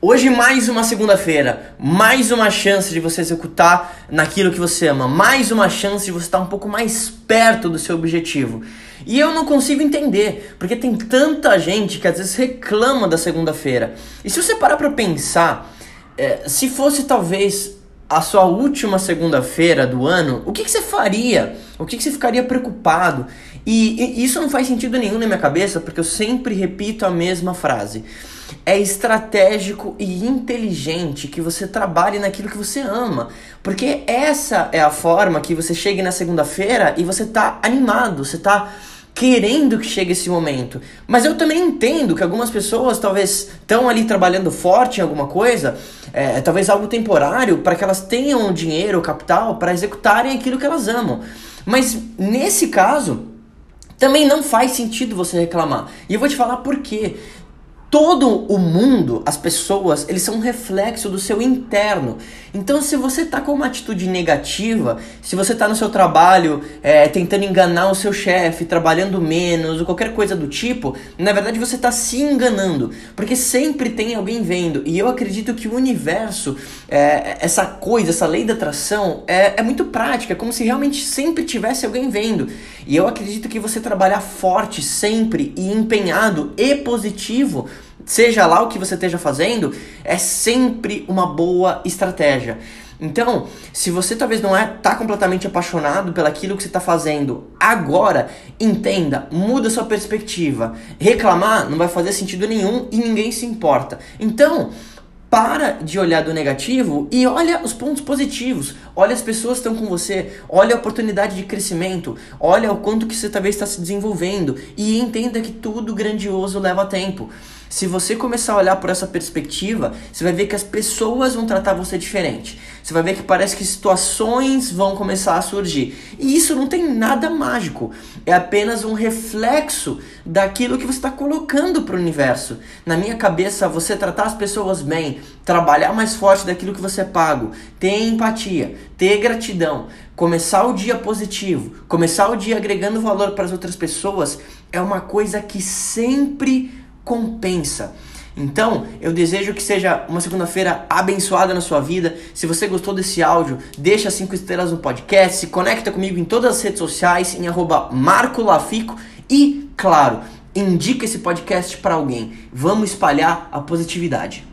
Hoje mais uma segunda-feira, mais uma chance de você executar naquilo que você ama, mais uma chance de você estar um pouco mais perto do seu objetivo. E eu não consigo entender, porque tem tanta gente que às vezes reclama da segunda-feira. E se você parar para pensar, é, se fosse talvez a sua última segunda-feira do ano, o que, que, você faria? O que, que você ficaria preocupado? E, e isso não faz sentido nenhum na minha cabeça, porque eu sempre repito a mesma frase é estratégico e inteligente que você trabalhe naquilo que você ama. Porque essa é a forma que você chegue na segunda-feira e você tá animado, você tá querendo que chegue esse momento. Mas eu também entendo que algumas pessoas talvez estão ali trabalhando forte em alguma coisa, é, talvez algo temporário, para que elas tenham dinheiro, capital, para executarem aquilo que elas amam. Mas nesse caso, também não faz sentido você reclamar. E eu vou te falar por quê todo o mundo, as pessoas, eles são um reflexo do seu interno. Então, se você está com uma atitude negativa, se você está no seu trabalho é, tentando enganar o seu chefe, trabalhando menos, ou qualquer coisa do tipo, na verdade você está se enganando, porque sempre tem alguém vendo. E eu acredito que o universo, é, essa coisa, essa lei da atração, é, é muito prática, como se realmente sempre tivesse alguém vendo. E eu acredito que você trabalhar forte sempre e empenhado e positivo seja lá o que você esteja fazendo, é sempre uma boa estratégia. Então, se você talvez não é tá completamente apaixonado pelaquilo que você está fazendo agora, entenda, muda sua perspectiva. Reclamar não vai fazer sentido nenhum e ninguém se importa. Então, para de olhar do negativo e olha os pontos positivos. Olha as pessoas que estão com você, olha a oportunidade de crescimento, olha o quanto que você talvez está se desenvolvendo e entenda que tudo grandioso leva tempo. Se você começar a olhar por essa perspectiva, você vai ver que as pessoas vão tratar você diferente. Você vai ver que parece que situações vão começar a surgir. E isso não tem nada mágico. É apenas um reflexo daquilo que você está colocando para o universo. Na minha cabeça, você tratar as pessoas bem, trabalhar mais forte daquilo que você é pago, ter empatia, ter gratidão, começar o dia positivo, começar o dia agregando valor para as outras pessoas, é uma coisa que sempre compensa. Então, eu desejo que seja uma segunda-feira abençoada na sua vida. Se você gostou desse áudio, deixa cinco estrelas no podcast, se conecta comigo em todas as redes sociais, em arroba Marco Lafico e, claro, indica esse podcast para alguém. Vamos espalhar a positividade.